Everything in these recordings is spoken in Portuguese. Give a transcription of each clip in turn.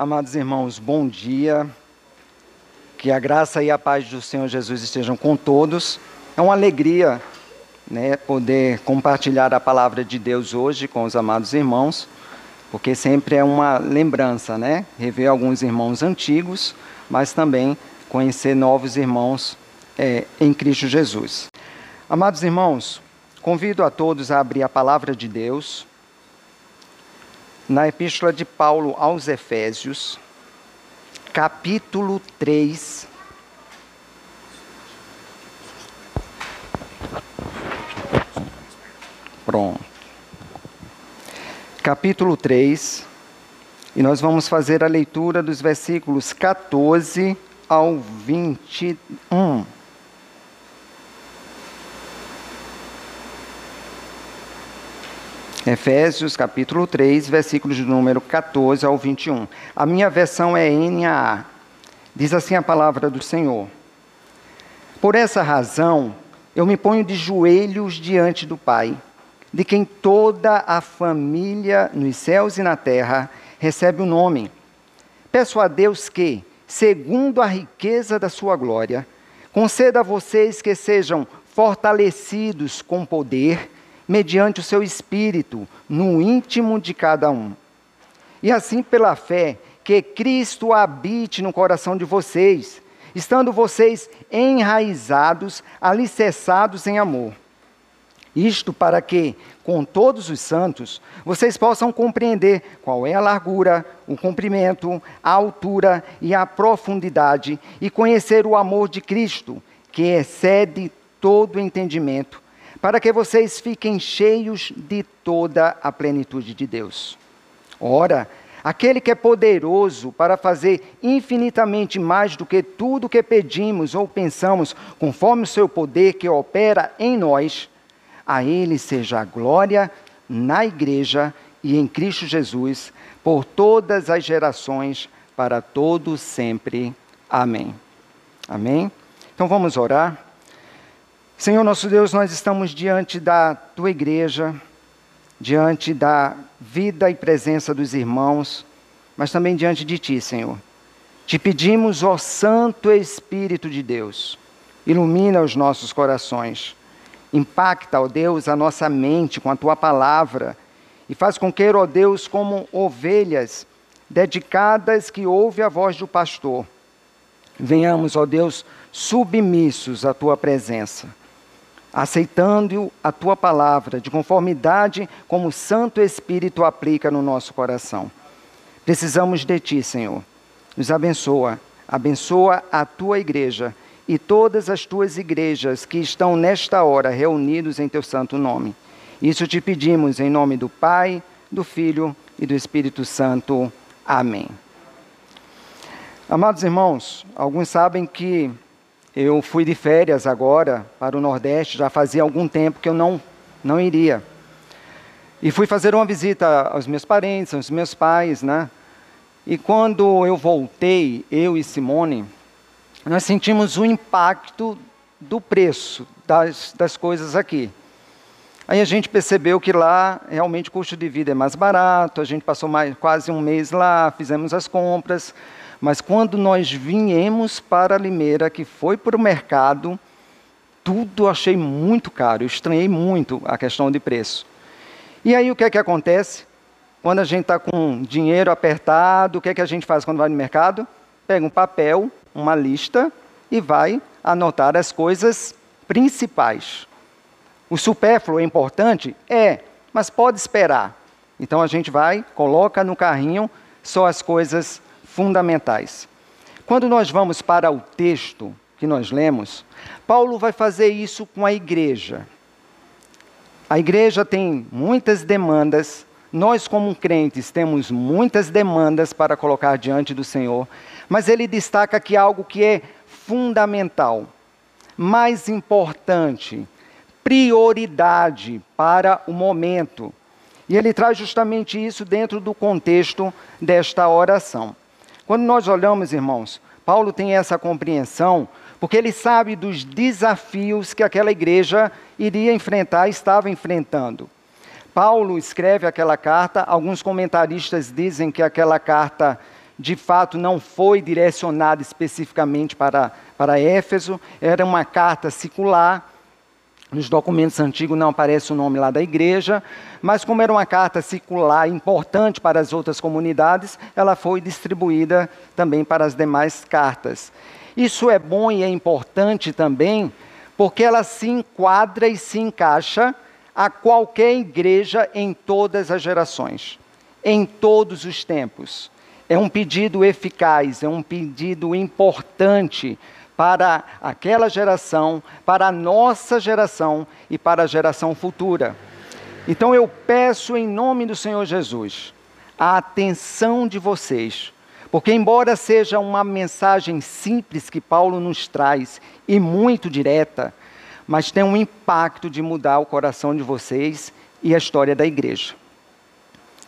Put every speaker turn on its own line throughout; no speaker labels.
Amados irmãos, bom dia. Que a graça e a paz do Senhor Jesus estejam com todos. É uma alegria né, poder compartilhar a palavra de Deus hoje com os amados irmãos, porque sempre é uma lembrança, né? Rever alguns irmãos antigos, mas também conhecer novos irmãos é, em Cristo Jesus. Amados irmãos, convido a todos a abrir a palavra de Deus na Epístola de Paulo aos Efésios, capítulo 3. Pronto. Capítulo 3. E nós vamos fazer a leitura dos versículos 14 ao 21. Efésios capítulo 3, versículos de número 14 ao 21. A minha versão é NAA. Diz assim a palavra do Senhor: Por essa razão, eu me ponho de joelhos diante do Pai, de quem toda a família nos céus e na terra recebe o nome. Peço a Deus que, segundo a riqueza da sua glória, conceda a vocês que sejam fortalecidos com poder mediante o seu espírito, no íntimo de cada um. E assim, pela fé, que Cristo habite no coração de vocês, estando vocês enraizados, alicerçados em amor. Isto para que, com todos os santos, vocês possam compreender qual é a largura, o comprimento, a altura e a profundidade, e conhecer o amor de Cristo, que excede todo entendimento para que vocês fiquem cheios de toda a plenitude de Deus. Ora, aquele que é poderoso para fazer infinitamente mais do que tudo que pedimos ou pensamos, conforme o seu poder que opera em nós, a ele seja a glória na igreja e em Cristo Jesus, por todas as gerações, para todos sempre. Amém. Amém. Então vamos orar. Senhor nosso Deus, nós estamos diante da tua igreja, diante da vida e presença dos irmãos, mas também diante de ti, Senhor. Te pedimos, ó Santo Espírito de Deus, ilumina os nossos corações, impacta, ó Deus, a nossa mente com a tua palavra e faz com que, ó Deus, como ovelhas dedicadas que ouvem a voz do pastor, venhamos, ó Deus, submissos à tua presença aceitando a tua palavra de conformidade como o Santo Espírito aplica no nosso coração. Precisamos de ti, Senhor. Nos abençoa, abençoa a tua igreja e todas as tuas igrejas que estão nesta hora reunidos em teu santo nome. Isso te pedimos em nome do Pai, do Filho e do Espírito Santo. Amém. Amados irmãos, alguns sabem que eu fui de férias agora para o Nordeste, já fazia algum tempo que eu não, não iria. E fui fazer uma visita aos meus parentes, aos meus pais, né? E quando eu voltei, eu e Simone, nós sentimos o impacto do preço das, das coisas aqui. Aí a gente percebeu que lá realmente o custo de vida é mais barato, a gente passou mais, quase um mês lá, fizemos as compras, mas quando nós viemos para Limeira, que foi para o mercado, tudo achei muito caro, eu estranhei muito a questão de preço. E aí o que é que acontece? Quando a gente está com dinheiro apertado, o que é que a gente faz quando vai no mercado? Pega um papel, uma lista e vai anotar as coisas principais. O supérfluo é importante? É, mas pode esperar. Então a gente vai, coloca no carrinho só as coisas fundamentais. Quando nós vamos para o texto que nós lemos, Paulo vai fazer isso com a igreja. A igreja tem muitas demandas, nós, como crentes, temos muitas demandas para colocar diante do Senhor, mas ele destaca que algo que é fundamental, mais importante, prioridade para o momento. E ele traz justamente isso dentro do contexto desta oração. Quando nós olhamos, irmãos, Paulo tem essa compreensão porque ele sabe dos desafios que aquela igreja iria enfrentar, estava enfrentando. Paulo escreve aquela carta, alguns comentaristas dizem que aquela carta de fato não foi direcionada especificamente para, para Éfeso, era uma carta circular. Nos documentos antigos não aparece o nome lá da igreja, mas como era uma carta circular importante para as outras comunidades, ela foi distribuída também para as demais cartas. Isso é bom e é importante também, porque ela se enquadra e se encaixa a qualquer igreja em todas as gerações, em todos os tempos. É um pedido eficaz, é um pedido importante para aquela geração, para a nossa geração e para a geração futura. Então eu peço em nome do Senhor Jesus a atenção de vocês, porque, embora seja uma mensagem simples que Paulo nos traz e muito direta, mas tem um impacto de mudar o coração de vocês e a história da igreja.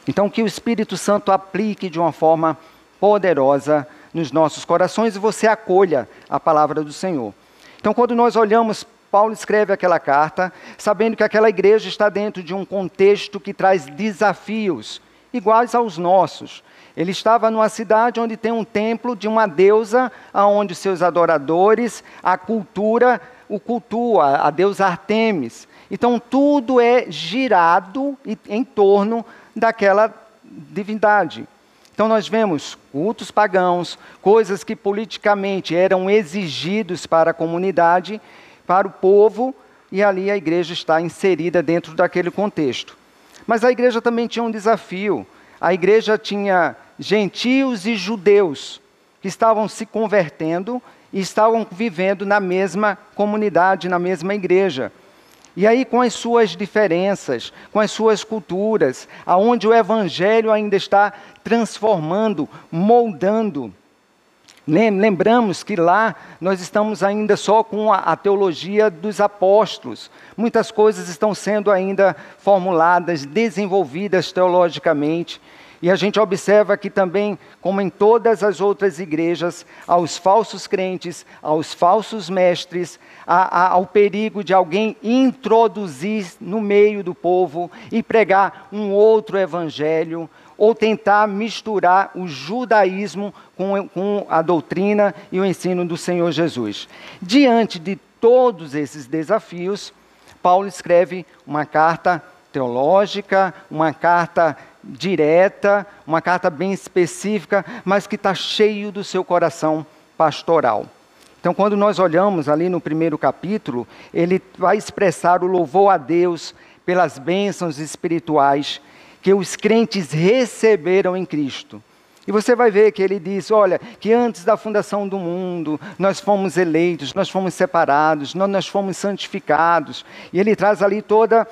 Então, que o Espírito Santo aplique de uma forma poderosa nos nossos corações e você acolha a palavra do Senhor. Então, quando nós olhamos, Paulo escreve aquela carta, sabendo que aquela igreja está dentro de um contexto que traz desafios iguais aos nossos. Ele estava numa cidade onde tem um templo de uma deusa, aonde seus adoradores, a cultura o cultua, a deusa Artemis. Então tudo é girado em torno daquela divindade. Então nós vemos cultos pagãos, coisas que politicamente eram exigidos para a comunidade, para o povo, e ali a igreja está inserida dentro daquele contexto. Mas a igreja também tinha um desafio. A igreja tinha gentios e judeus que estavam se convertendo e estavam vivendo na mesma comunidade, na mesma igreja. E aí, com as suas diferenças, com as suas culturas, aonde o Evangelho ainda está transformando, moldando. Lembramos que lá nós estamos ainda só com a, teologia dos apóstolos. Muitas coisas estão sendo ainda formuladas, desenvolvidas teologicamente. E a gente observa que também, como em todas as outras igrejas, aos falsos crentes, aos falsos mestres, a, a, ao perigo de alguém introduzir no meio do povo e pregar um outro evangelho, ou tentar misturar o judaísmo com, com a doutrina e o ensino do Senhor Jesus. Diante de todos esses desafios, Paulo escreve uma carta teológica, uma carta direta, uma carta bem específica, mas que está cheio do seu coração pastoral. Então, quando nós olhamos ali no primeiro capítulo, ele vai expressar o louvor a Deus pelas bênçãos espirituais que os crentes receberam em Cristo. E você vai ver que ele diz: olha, que antes da fundação do mundo, nós fomos eleitos, nós fomos separados, nós fomos santificados. E ele traz ali toda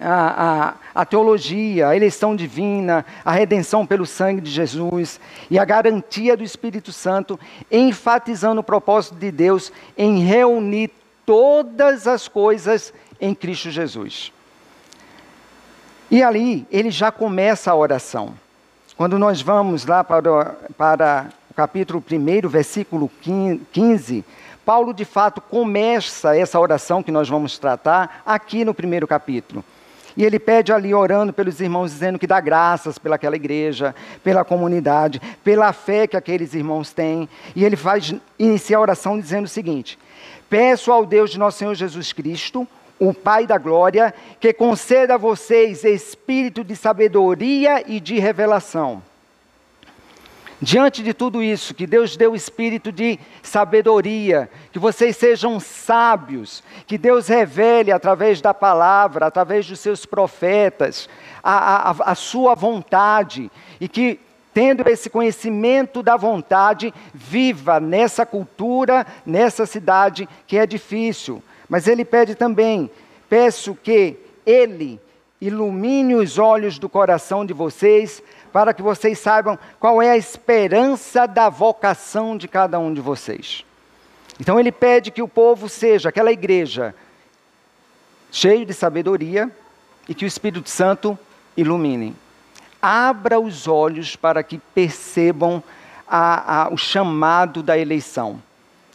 a, a, a, teologia, a eleição divina, a redenção pelo sangue de Jesus e a garantia do Espírito Santo, enfatizando o propósito de Deus em reunir todas as coisas em Cristo Jesus. E ali ele já começa a oração. Quando nós vamos lá para, para o capítulo 1, versículo 15, Paulo de fato começa essa oração que nós vamos tratar aqui no primeiro capítulo. E ele pede ali, orando pelos irmãos, dizendo que dá graças pelaquela igreja, pela comunidade, pela fé que aqueles irmãos têm. E ele faz iniciar a oração dizendo o seguinte: Peço ao Deus de nosso Senhor Jesus Cristo, o Pai da glória, que conceda a vocês espírito de sabedoria e de revelação Diante de tudo isso, que Deus deu espírito de sabedoria, que vocês sejam sábios, que Deus revele através da palavra, através dos seus profetas, a, a, a sua vontade, e que, tendo esse conhecimento da vontade, viva nessa cultura, nessa cidade que é difícil. Mas ele pede também: peço que Ele ilumine os olhos do coração de vocês para que vocês saibam qual é a esperança da vocação de cada um de vocês. Então ele pede que o povo seja aquela igreja cheio de sabedoria e que o Espírito Santo ilumine. Abra os olhos para que percebam a, a, o chamado da eleição,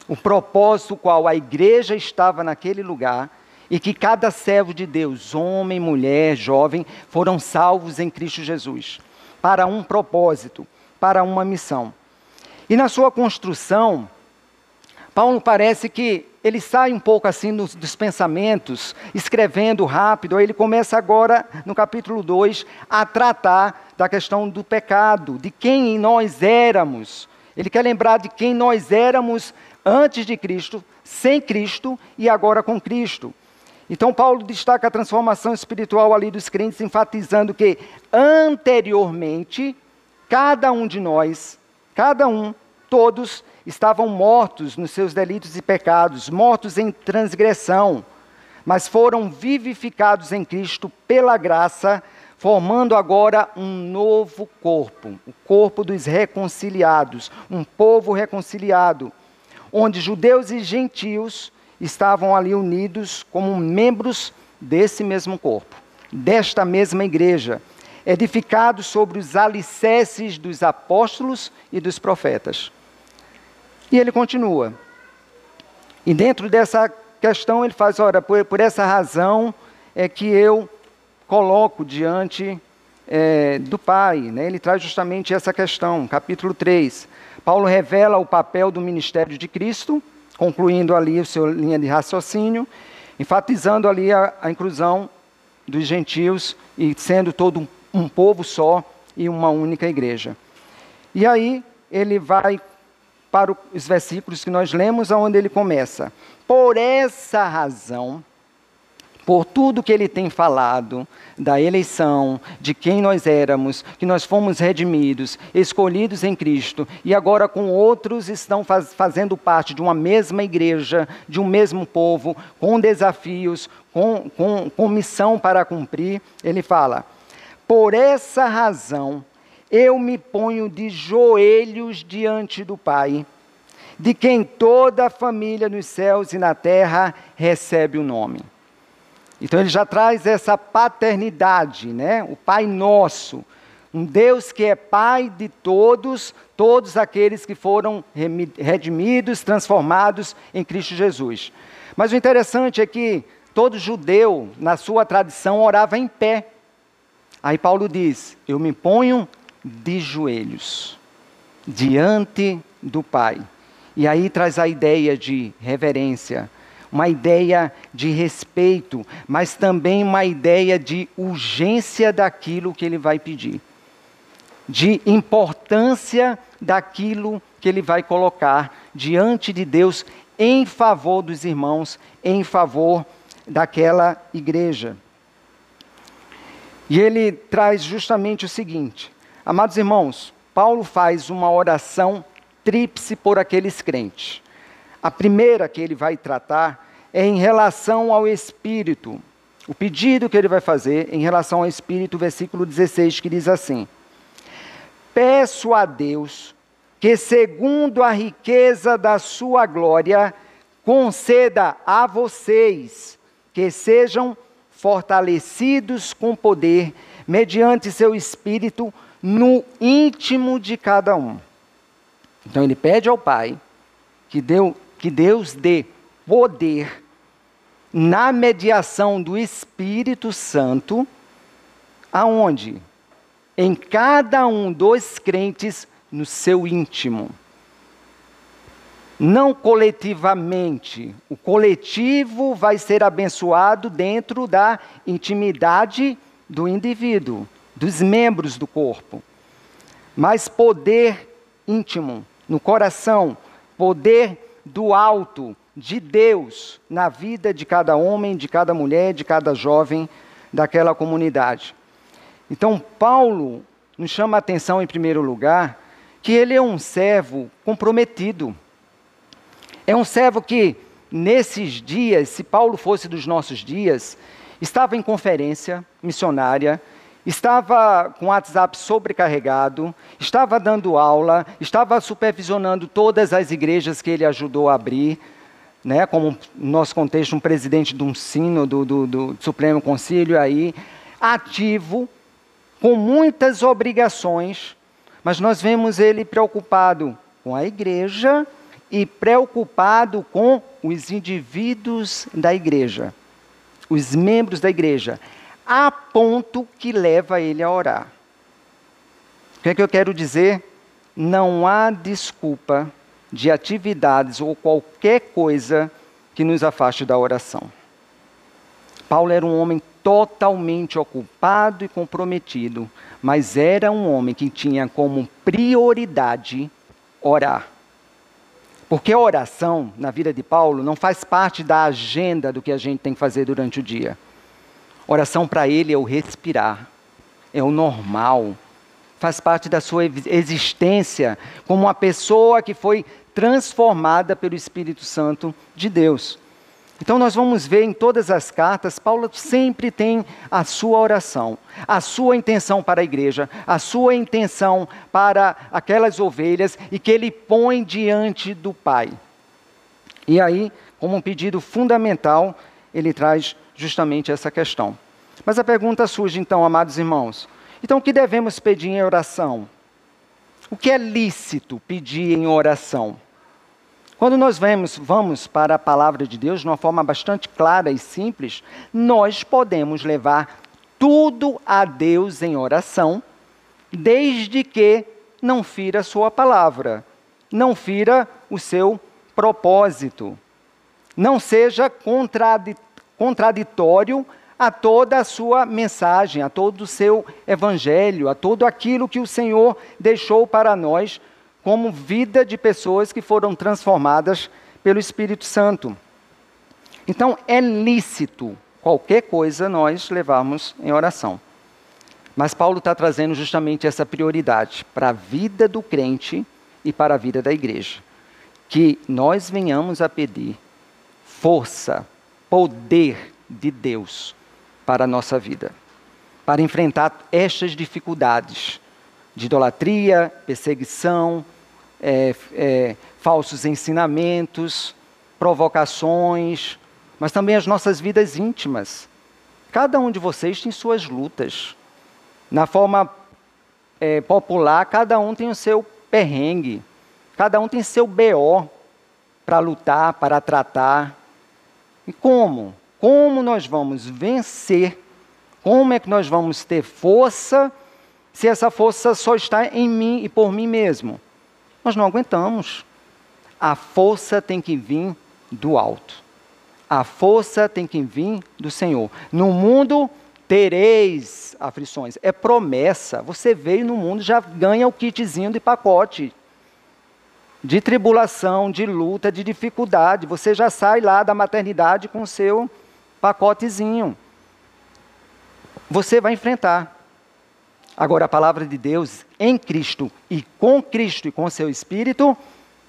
o propósito qual a igreja estava naquele lugar e que cada servo de Deus, homem, mulher, jovem, foram salvos em Cristo Jesus para um propósito, para uma missão. E na sua construção, Paulo parece que ele sai um pouco assim dos, dos, pensamentos, escrevendo rápido, aí ele começa agora, no capítulo 2, a tratar da questão do pecado, de quem nós éramos. Ele quer lembrar de quem nós éramos antes de Cristo, sem Cristo e agora com Cristo. Então, Paulo destaca a transformação espiritual ali dos crentes, enfatizando que anteriormente, cada um de nós, cada um, todos, estavam mortos nos seus delitos e pecados, mortos em transgressão, mas foram vivificados em Cristo pela graça, formando agora um novo corpo, o corpo dos reconciliados, um povo reconciliado, onde judeus e gentios estavam ali unidos como membros desse mesmo corpo, desta mesma igreja, edificados sobre os alicerces dos apóstolos e dos profetas. E ele continua. E dentro dessa questão ele faz, ora, por, por essa razão é que eu coloco diante é, do Pai. Né? Ele traz justamente essa questão, capítulo 3. Paulo revela o papel do ministério de Cristo, concluindo ali a sua linha de raciocínio, enfatizando ali a, a inclusão dos gentios e sendo todo um, um povo só e uma única igreja. E aí ele vai para os versículos que nós lemos, onde ele começa. Por essa razão, por tudo que ele tem falado, da eleição, de quem nós éramos, que nós fomos redimidos, escolhidos em Cristo, e agora com outros estão faz, fazendo parte de uma mesma igreja, de um mesmo povo, com desafios, com, com, com missão para cumprir, ele fala: por essa razão, eu me ponho de joelhos diante do Pai, de quem toda a família nos céus e na terra recebe o nome. Então ele já traz essa paternidade, né? O Pai nosso, um Deus que é Pai de todos, todos aqueles que foram redimidos, transformados em Cristo Jesus. Mas o interessante é que todo judeu, na sua tradição, orava em pé. Aí Paulo diz: Eu me ponho de joelhos diante do Pai. E aí traz a ideia de reverência, uma ideia de respeito, mas também uma ideia de urgência daquilo que ele vai pedir, de importância daquilo que ele vai colocar diante de Deus em favor dos irmãos, em favor daquela igreja. E ele traz justamente o seguinte: Amados irmãos, Paulo faz uma oração tríplice por aqueles crentes. A primeira que ele vai tratar é em relação ao Espírito. O pedido que ele vai fazer em relação ao Espírito, versículo 16, que diz assim: Peço a Deus que, segundo a riqueza da sua glória, conceda a vocês que sejam fortalecidos com poder, mediante seu Espírito, no íntimo de cada um. Então ele pede ao Pai que, deu, que Deus dê poder na mediação do Espírito Santo, aonde? Em cada um dos crentes no seu íntimo. Não coletivamente. O coletivo vai ser abençoado dentro da intimidade do indivíduo dos membros do corpo, mas poder íntimo no coração, poder do alto, de Deus, na vida de cada homem, de cada mulher, de cada jovem daquela comunidade. Então, Paulo nos chama a atenção, em primeiro lugar, que ele é um servo comprometido. É um servo que, nesses dias, se Paulo fosse dos nossos dias, estava em conferência missionária, estava com o WhatsApp sobrecarregado, estava dando aula, estava supervisionando todas as igrejas que ele ajudou a abrir, né, como no nosso contexto, um presidente de um sino do, do, do Supremo Conselho aí, ativo, com muitas obrigações, mas nós vemos ele preocupado com a igreja e preocupado com os indivíduos da igreja, os membros da igreja a ponto que leva ele a orar. O que é que eu quero dizer não há desculpa de atividades ou qualquer coisa que nos afaste da oração. Paulo era um homem totalmente ocupado e comprometido, mas era um homem que tinha como prioridade orar. Porque a oração, na vida de Paulo, não faz parte da agenda do que a gente tem que fazer durante o dia. Oração para ele é o respirar, é o normal, faz parte da sua existência como uma pessoa que foi transformada pelo Espírito Santo de Deus. Então, nós vamos ver em todas as cartas, Paulo sempre tem a sua oração, a sua intenção para a igreja, a sua intenção para aquelas ovelhas e que ele põe diante do Pai. E aí, como um pedido fundamental, ele traz justamente essa questão. Mas a pergunta surge então, amados irmãos: então o que devemos pedir em oração? O que é lícito pedir em oração? Quando nós vemos, vamos para a palavra de Deus de uma forma bastante clara e simples, nós podemos levar tudo a Deus em oração, desde que não fira a sua palavra, não fira o seu propósito, não seja contraditório a toda a sua mensagem, a todo o seu evangelho, a tudo aquilo que o Senhor deixou para nós como vida de pessoas que foram transformadas pelo Espírito Santo. Então, é lícito qualquer coisa nós levarmos em oração. Mas Paulo está trazendo justamente essa prioridade para a vida do crente e para a vida da igreja. Que nós venhamos a pedir força, poder de Deus para a nossa vida, para enfrentar estas dificuldades de idolatria, perseguição, é, é, falsos ensinamentos, provocações, mas também as nossas vidas íntimas. Cada um de vocês tem suas lutas. Na forma é, popular, cada um tem o seu perrengue, cada um tem seu BO para lutar, para tratar. E como? Como nós vamos vencer? Como é que nós vamos ter força se essa força só está em mim e por mim mesmo? Nós não aguentamos. A força tem que vir do alto. A força tem que vir do Senhor. No mundo tereis aflições. É promessa. Você veio no mundo já ganha o kitzinho de pacote. De tribulação, de luta, de dificuldade. Você já sai lá da maternidade com o seu pacotezinho. Você vai enfrentar. Agora, a palavra de Deus em Cristo e com Cristo e com seu Espírito,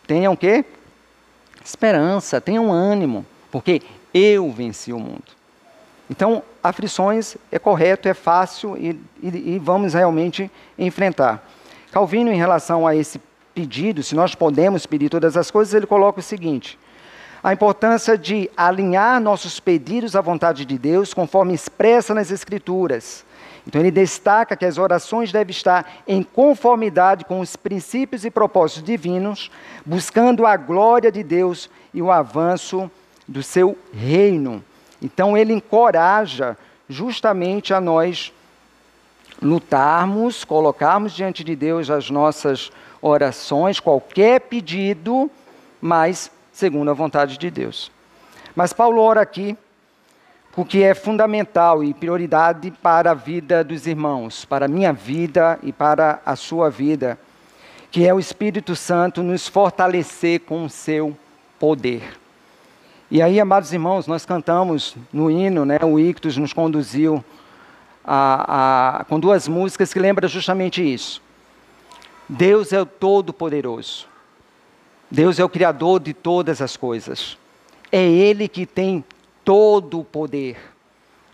tenham o quê? Esperança, tenham ânimo, porque eu venci o mundo. Então, aflições é correto, é fácil e, e, e vamos realmente enfrentar. Calvino, em relação a esse pedido, se nós podemos pedir todas as coisas, ele coloca o seguinte: a importância de alinhar nossos pedidos à vontade de Deus, conforme expressa nas Escrituras. Então, ele destaca que as orações devem estar em conformidade com os princípios e propósitos divinos, buscando a glória de Deus e o avanço do seu reino. Então, ele encoraja justamente a nós lutarmos, colocarmos diante de Deus as nossas orações, qualquer pedido, mas segundo a vontade de Deus. Mas Paulo ora aqui o que é fundamental e prioridade para a vida dos irmãos, para a minha vida e para a sua vida, que é o Espírito Santo nos fortalecer com o seu poder. E aí, amados irmãos, nós cantamos no hino, né, o Ictus nos conduziu a, a, com duas músicas que lembram justamente isso. Deus é o Todo-Poderoso. Deus é o Criador de todas as coisas. É Ele que tem todo o poder.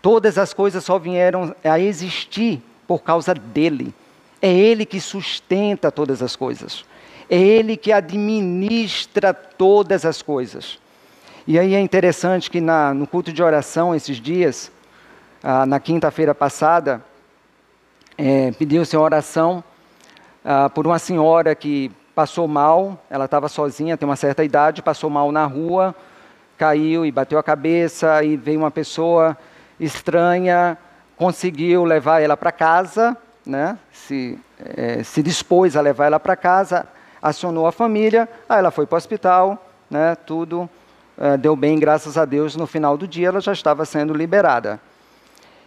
Todas as coisas só vieram a existir por causa dele. É ele que sustenta todas as coisas. É ele que administra todas as coisas. E aí é interessante que na, no culto de oração esses dias, ah, na quinta-feira passada, é, pediu-se oração ah, por uma senhora que passou mal, ela estava sozinha, tem uma certa idade, passou mal na rua, caiu e bateu a cabeça, e veio uma pessoa estranha, conseguiu levar ela para casa, né? Se é, se dispôs a levar ela para casa, acionou a família, aí ela foi para o hospital, né, tudo é, deu bem, graças a Deus. No final do dia, ela já estava sendo liberada.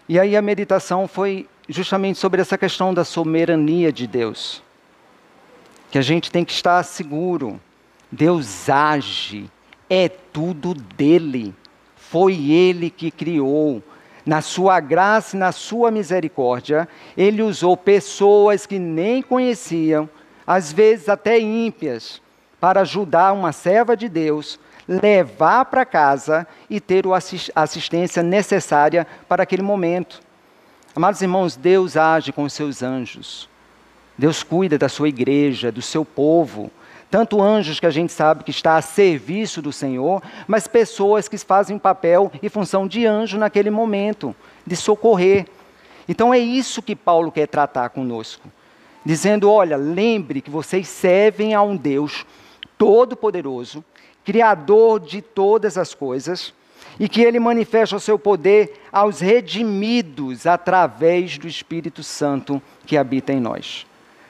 E aí a meditação foi justamente sobre essa questão da soberania de Deus. Que a gente tem que estar seguro. Deus age, é tudo dele. Foi ele que criou. Na sua graça e na sua misericórdia, ele usou pessoas que nem conheciam, às vezes até ímpias, para ajudar uma serva de Deus, levar para casa e ter a assistência necessária para aquele momento. Amados irmãos, Deus age com os seus anjos. Deus cuida da sua igreja, do seu povo. Tanto anjos que a gente sabe que está a serviço do Senhor, mas pessoas que fazem papel e função de anjo naquele momento, de socorrer. Então é isso que Paulo quer tratar conosco. Dizendo: olha, lembre que vocês servem a um Deus todo-poderoso, Criador de todas as coisas, e que ele manifesta o seu poder aos redimidos através do Espírito Santo que habita em nós.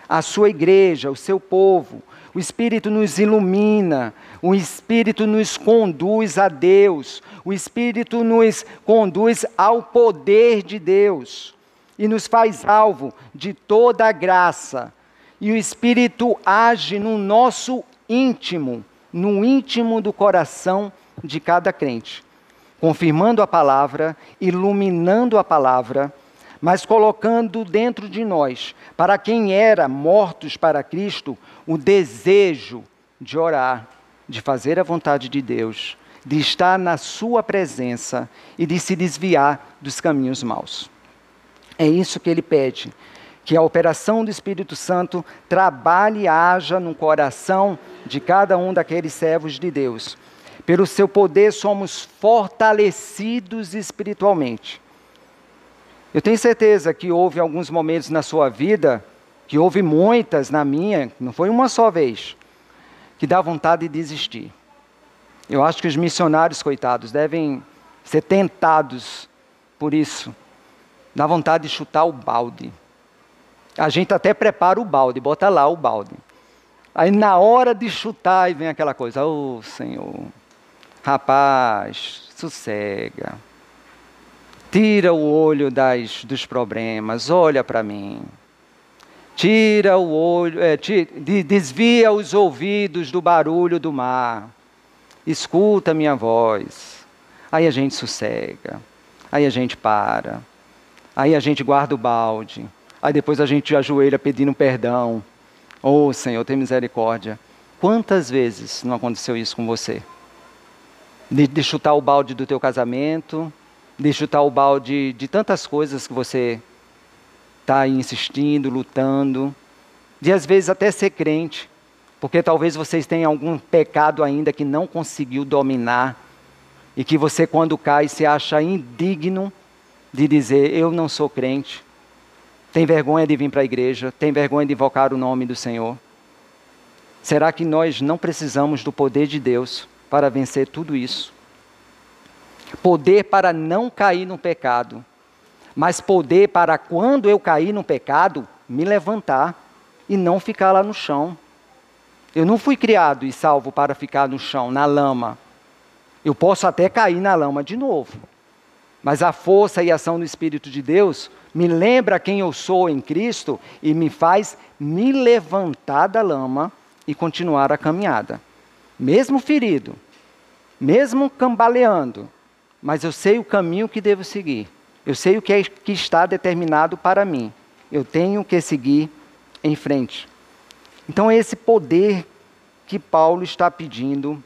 A sua igreja, o seu povo, o Espírito nos ilumina, o Espírito nos conduz a Deus, o Espírito nos conduz ao poder de Deus e nos faz alvo de toda a graça. E o Espírito age no nosso íntimo, no íntimo do coração de cada crente, confirmando a palavra, iluminando a palavra, mas colocando dentro de nós, para quem era mortos para Cristo, o desejo de orar, de fazer a vontade de Deus, de estar na Sua presença e de se desviar dos caminhos maus. É isso que ele pede, que a operação do Espírito Santo trabalhe e haja no coração de cada um daqueles servos de Deus. Pelo seu poder somos fortalecidos espiritualmente. Eu tenho certeza que houve alguns momentos na sua vida, que houve muitas na minha, não foi uma só vez, que dá vontade de desistir. Eu acho que os missionários, coitados, devem ser tentados por isso. Dá vontade de chutar o balde. A gente até prepara o balde, bota lá o balde. Aí na hora de chutar, aí vem aquela coisa, ô oh, Senhor, rapaz, sossega. Tira o olho das, dos problemas, olha para mim. Tira o olho, é, tira, desvia os ouvidos do barulho do mar. Escuta minha voz. Aí a gente sossega. Aí a gente para. Aí a gente guarda o balde. Aí depois a gente ajoelha pedindo perdão. Oh, Senhor, tem misericórdia. Quantas vezes não aconteceu isso com você? De, de, chutar o balde do teu casamento, de chutar o balde de tantas coisas que você está insistindo, lutando, de às vezes até ser crente, porque talvez vocês tenham algum pecado ainda que não conseguiu dominar e que você quando cai se acha indigno de dizer eu não sou crente tem vergonha de vir para a igreja? Tem vergonha de invocar o nome do Senhor? Será que nós não precisamos do poder de Deus para vencer tudo isso? Poder para não cair no pecado, mas poder para quando eu cair no pecado, me levantar e não ficar lá no chão. Eu não fui criado e salvo para ficar no chão, na lama. Eu posso até cair na lama de novo. Mas a força e ação do Espírito de Deus me lembra quem eu sou em Cristo e me faz me levantar da lama e continuar a caminhada. Mesmo ferido, mesmo cambaleando, mas eu sei o caminho que devo seguir. Eu sei o que, é, que está determinado para mim. Eu tenho que seguir em frente. Então é esse poder que Paulo está pedindo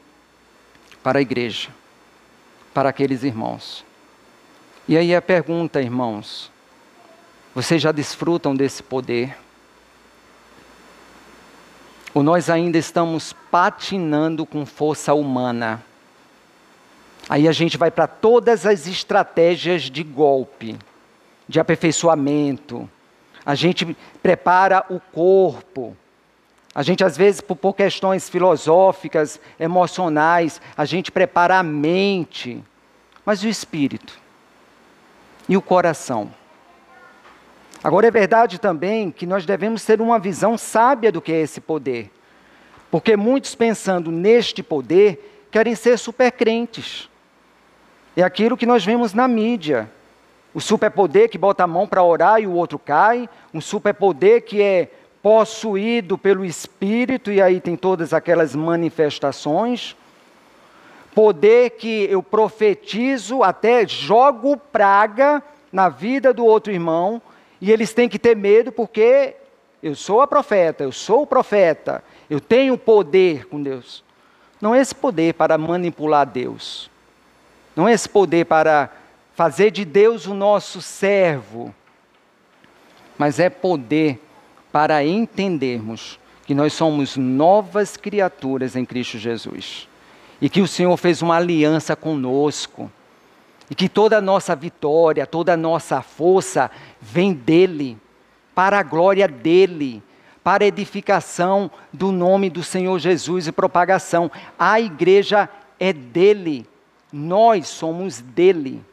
para a igreja, para aqueles irmãos. E aí a pergunta, irmãos: vocês já desfrutam desse poder? Ou nós ainda estamos patinando com força humana? Aí a gente vai para todas as estratégias de golpe, de aperfeiçoamento. A gente prepara o corpo. A gente, às vezes, por, questões filosóficas, emocionais, a gente prepara a mente. Mas o espírito? E o coração? Agora, é verdade também que nós devemos ter uma visão sábia do que é esse poder. Porque muitos, pensando neste poder, querem ser supercrentes. É aquilo que nós vemos na mídia. O superpoder que bota a mão para orar e o outro cai. Um superpoder que é possuído pelo Espírito, e aí tem todas aquelas manifestações. Poder que eu profetizo, até jogo praga na vida do outro irmão, e eles têm que ter medo porque eu sou a profeta, eu sou o profeta, eu tenho poder com Deus. Não é esse poder para manipular Deus. Não é esse poder para fazer de Deus o nosso servo. Mas é poder para entendermos que nós somos novas criaturas em Cristo Jesus. E que o Senhor fez uma aliança conosco. E que toda a nossa vitória, toda a nossa força vem dEle, para a glória dEle, para a edificação do nome do Senhor Jesus e propagação. A igreja é dEle, nós somos dEle.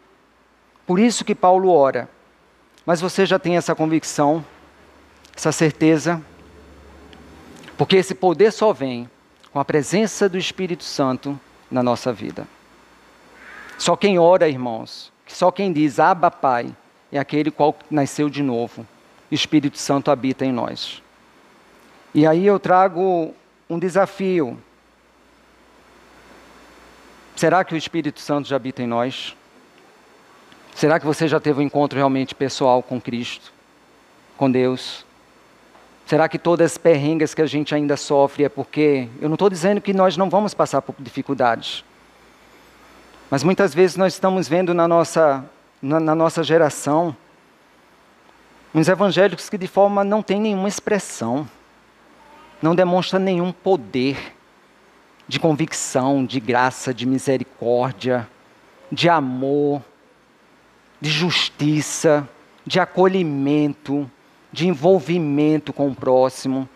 Por isso que Paulo ora. Mas você já tem essa convicção, essa certeza? Porque esse poder só vem com a presença do Espírito Santo na nossa vida. Só quem ora, irmãos, só quem diz Abba Pai, é aquele qual nasceu de novo. O Espírito Santo habita em nós. E aí eu trago um desafio. Será que o Espírito Santo já habita em nós? Será que você já teve um encontro realmente pessoal com Cristo, com Deus? Será que todas as perrengas que a gente ainda sofre é porque. Eu não estou dizendo que nós não vamos passar por dificuldades. Mas muitas vezes nós estamos vendo na nossa, na, na nossa geração uns evangélicos que de forma não tem nenhuma expressão não demonstra nenhum poder de convicção, de graça, de misericórdia, de amor, de justiça, de acolhimento, de envolvimento com o próximo,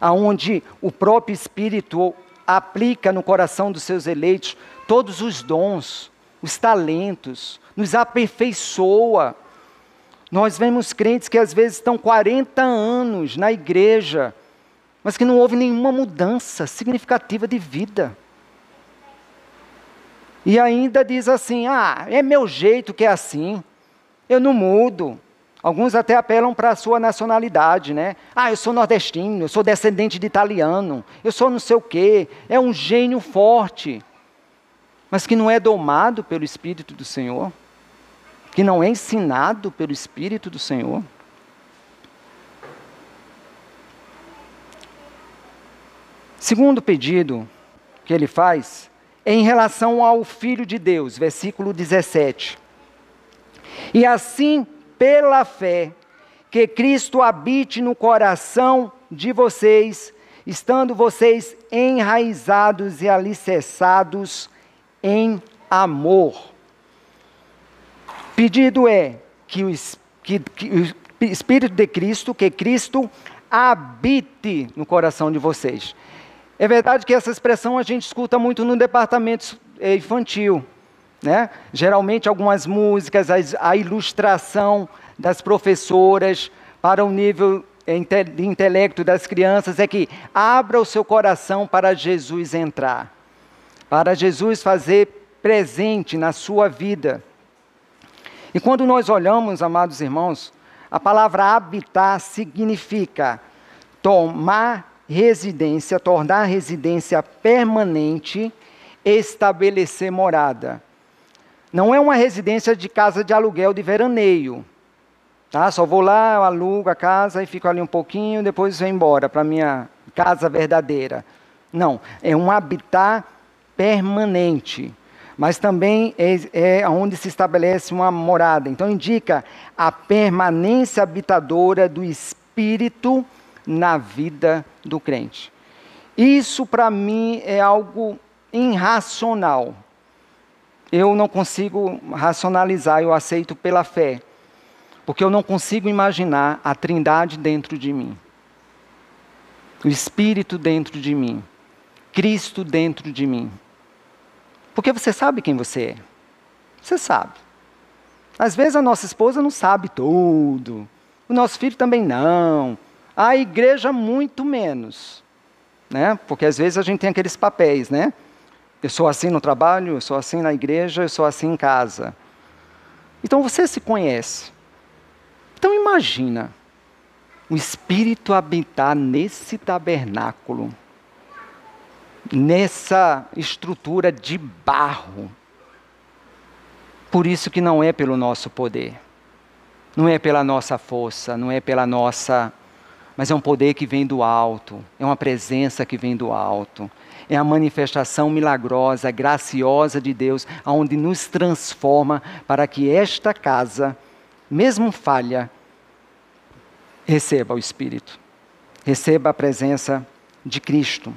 aonde o próprio Espírito aplica no coração dos seus eleitos todos os dons, os talentos, nos aperfeiçoa. Nós vemos crentes que às vezes estão 40 anos na igreja, mas que não houve nenhuma mudança significativa de vida. E ainda diz assim: ah, é meu jeito que é assim, eu não mudo. Alguns até apelam para a sua nacionalidade, né? Ah, eu sou nordestino, eu sou descendente de italiano, eu sou não sei o quê. É um gênio forte, mas que não é domado pelo Espírito do Senhor, que não é ensinado pelo Espírito do Senhor. Segundo pedido que ele faz é em relação ao Filho de Deus, versículo 17. E assim, pela fé, que Cristo habite no coração de vocês, estando vocês enraizados e alicerçados em amor. Pedido é que o, que, que o Espírito de Cristo, que Cristo habite no coração de vocês. É verdade que essa expressão a gente escuta muito no departamento infantil. Né? Geralmente, algumas músicas, a ilustração das professoras para o nível de intelecto das crianças é que abra o seu coração para Jesus entrar, para Jesus fazer presente na sua vida. E quando nós olhamos, amados irmãos, a palavra habitar significa tomar residência, tornar residência permanente, estabelecer morada. Não é uma residência de casa de aluguel de veraneio. Tá? Só vou lá, alugo a casa e fico ali um pouquinho, depois venho embora para minha casa verdadeira. Não, é um habitar permanente. Mas também é, é onde se estabelece uma morada. Então indica a permanência habitadora do Espírito na vida do crente. Isso para mim é algo irracional. Eu não consigo racionalizar, eu aceito pela fé. Porque eu não consigo imaginar a Trindade dentro de mim. O Espírito dentro de mim. Cristo dentro de mim. Porque você sabe quem você é. Você sabe. Às vezes a nossa esposa não sabe tudo O nosso filho também não. A igreja, muito menos. Né? Porque às vezes a gente tem aqueles papéis, né? Eu sou assim no trabalho, eu sou assim na igreja, eu sou assim em casa. Então você se conhece. Então imagina o Espírito habitar nesse tabernáculo, nessa estrutura de barro. Por isso que não é pelo nosso poder, não é pela nossa força, não é pela nossa. Mas é um poder que vem do alto, é uma presença que vem do alto, é a manifestação milagrosa, graciosa de Deus, aonde nos transforma para que esta casa, mesmo falha, receba o Espírito, receba a presença de Cristo.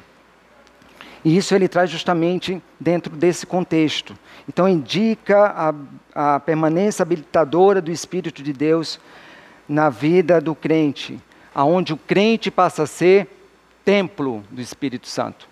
E isso ele traz justamente dentro desse contexto. Então, indica a, a permanência habilitadora do Espírito de Deus na vida do crente, aonde o crente passa a ser templo do Espírito Santo.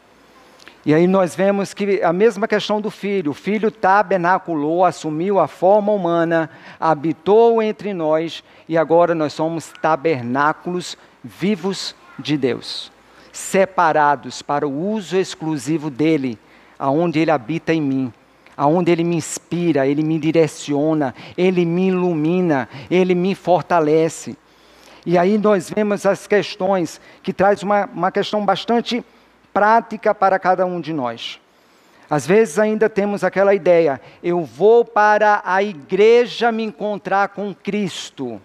E aí nós vemos que a mesma questão do filho, o filho tabernaculou, assumiu a forma humana, habitou entre nós e agora nós somos tabernáculos vivos de Deus, separados para o uso exclusivo dele, aonde ele habita em mim, aonde ele me inspira, ele me direciona, ele me ilumina, ele me fortalece. E aí nós vemos as questões que traz uma, uma questão bastante prática para cada um de nós. Às vezes ainda temos aquela ideia, eu vou para a igreja me encontrar com Cristo.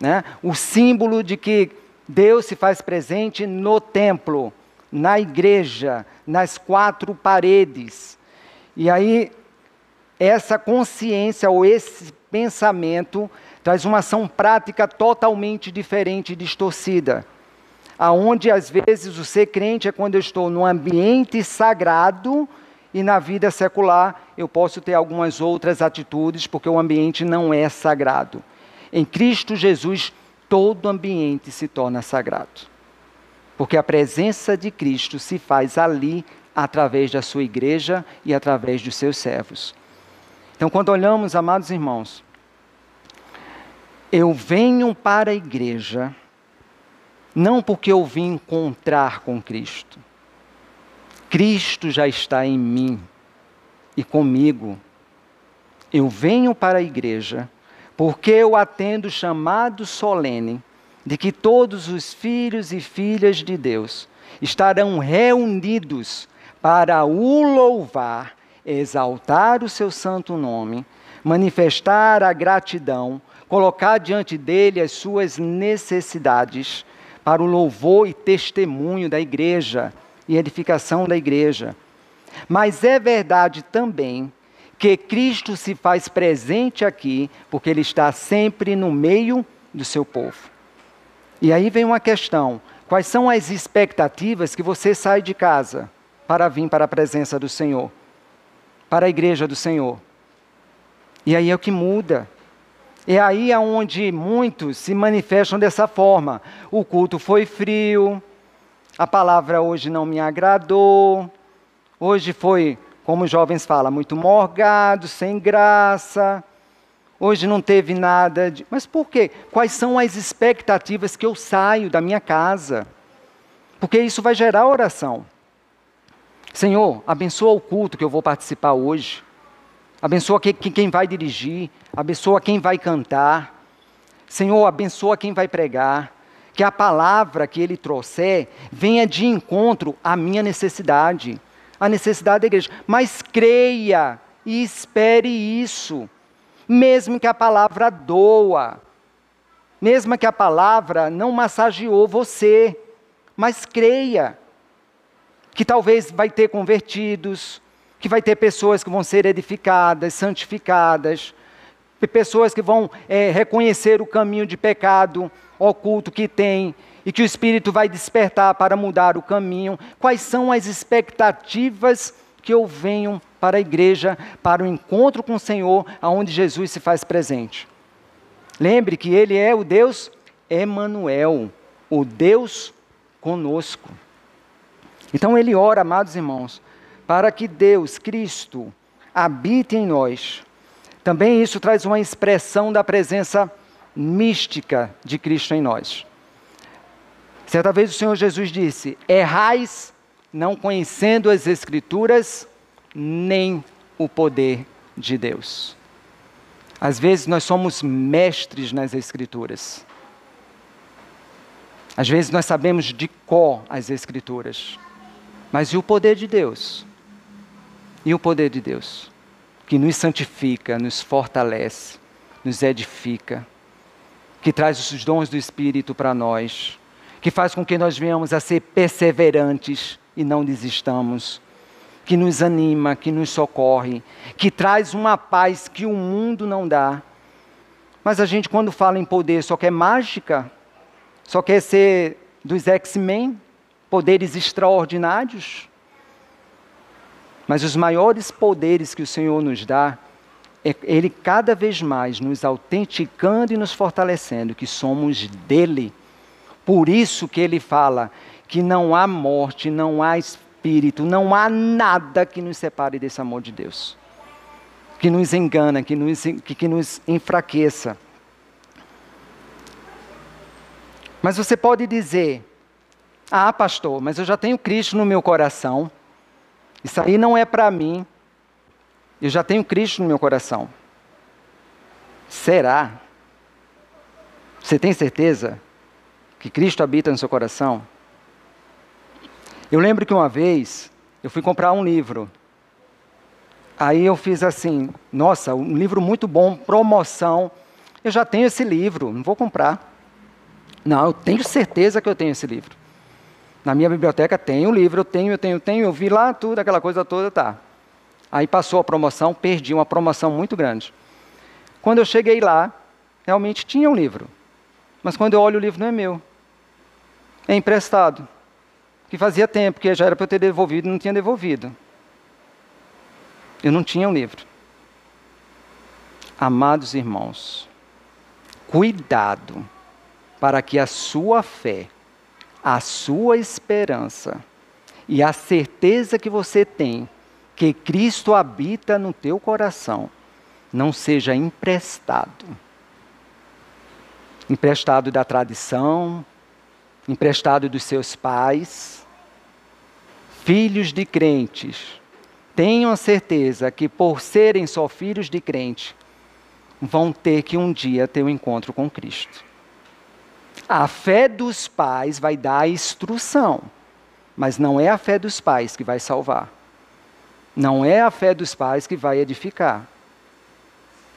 Né? O símbolo de que Deus se faz presente no templo, na igreja, nas quatro paredes. E aí, essa consciência ou esse pensamento traz uma ação prática totalmente diferente e distorcida aonde às vezes o ser crente é quando eu estou num ambiente sagrado e na vida secular eu posso ter algumas outras atitudes porque o ambiente não é sagrado. Em Cristo Jesus, todo ambiente se torna sagrado. Porque a presença de Cristo se faz ali através da sua igreja e através dos seus servos. Então, quando olhamos, amados irmãos, eu venho para a igreja não porque eu vim encontrar com Cristo. Cristo já está em mim e comigo. Eu venho para a igreja porque eu atendo o chamado solene de que todos os filhos e filhas de Deus estarão reunidos para o louvar, exaltar o seu santo nome, manifestar a gratidão, colocar diante dele as suas necessidades para o louvor e testemunho da igreja e edificação da igreja. Mas é verdade também que Cristo se faz presente aqui, porque Ele está sempre no meio do seu povo. E aí vem uma questão: quais são as expectativas que você sai de casa para vir para a presença do Senhor, para a igreja do Senhor? E aí é o que muda. É aí aonde muitos se manifestam dessa forma. O culto foi frio, a palavra hoje não me agradou, hoje foi, como os jovens falam, muito morgado, sem graça. Hoje não teve nada de. Mas por quê? Quais são as expectativas que eu saio da minha casa? Porque isso vai gerar oração. Senhor, abençoa o culto que eu vou participar hoje abençoa quem vai dirigir, abençoa quem vai cantar. Senhor, abençoa quem vai pregar. Que a palavra que ele trouxer venha de encontro à minha necessidade, à necessidade da igreja. Mas creia e espere isso, mesmo que a palavra doa, mesmo que a palavra não massageou você, mas creia que talvez vai ter convertidos, que vai ter pessoas que vão ser edificadas, santificadas, pessoas que vão é, reconhecer o caminho de pecado oculto que tem e que o Espírito vai despertar para mudar o caminho. Quais são as expectativas que eu venho para a igreja, para o encontro com o Senhor, aonde Jesus se faz presente? Lembre que Ele é o Deus Emanuel, o Deus conosco. Então ele ora, amados irmãos, para que Deus, Cristo, habite em nós. Também isso traz uma expressão da presença mística de Cristo em nós. Certa vez o Senhor Jesus disse: Errais não conhecendo as Escrituras, nem o poder de Deus. Às vezes nós somos mestres nas Escrituras. Às vezes nós sabemos de cor as Escrituras. Mas e o poder de Deus? E o poder de Deus? Que nos santifica, nos fortalece, nos edifica, que traz os dons do Espírito para nós, que faz com que nós venhamos a ser perseverantes e não desistamos, que nos anima, que nos socorre, que traz uma paz que o mundo não dá. Mas a gente, quando fala em poder, só quer mágica, só quer ser dos X-Men, poderes extraordinários. Mas os maiores poderes que o Senhor nos dá, é Ele cada vez mais nos autenticando e nos fortalecendo, que somos dele. Por isso que Ele fala que não há morte, não há espírito, não há nada que nos separe desse amor de Deus. Que nos engana, que nos, que, que nos enfraqueça. Mas você pode dizer: Ah, pastor, mas eu já tenho Cristo no meu coração. Isso aí não é para mim. Eu já tenho Cristo no meu coração. Será? Você tem certeza que Cristo habita no seu coração? Eu lembro que uma vez eu fui comprar um livro. Aí eu fiz assim: nossa, um livro muito bom, promoção. Eu já tenho esse livro, não vou comprar. Não, eu tenho certeza que eu tenho esse livro. Na minha biblioteca tem o livro, eu tenho, eu tenho, eu tenho, eu vi lá tudo, aquela coisa toda, tá. Aí passou a promoção, perdi uma promoção muito grande. Quando eu cheguei lá, realmente tinha um livro. Mas quando eu olho o livro não é meu. É emprestado. Que fazia tempo que já era para eu ter devolvido e não tinha devolvido. Eu não tinha o um livro. Amados irmãos, cuidado para que a sua fé a sua esperança e a certeza que você tem que Cristo habita no teu coração não seja emprestado. Emprestado da tradição, emprestado dos seus pais. Filhos de crentes, tenham a certeza que por serem só filhos de crente, vão ter que um dia ter um encontro com Cristo. A fé dos pais vai dar a instrução, mas não é a fé dos pais que vai salvar. Não é a fé dos pais que vai edificar.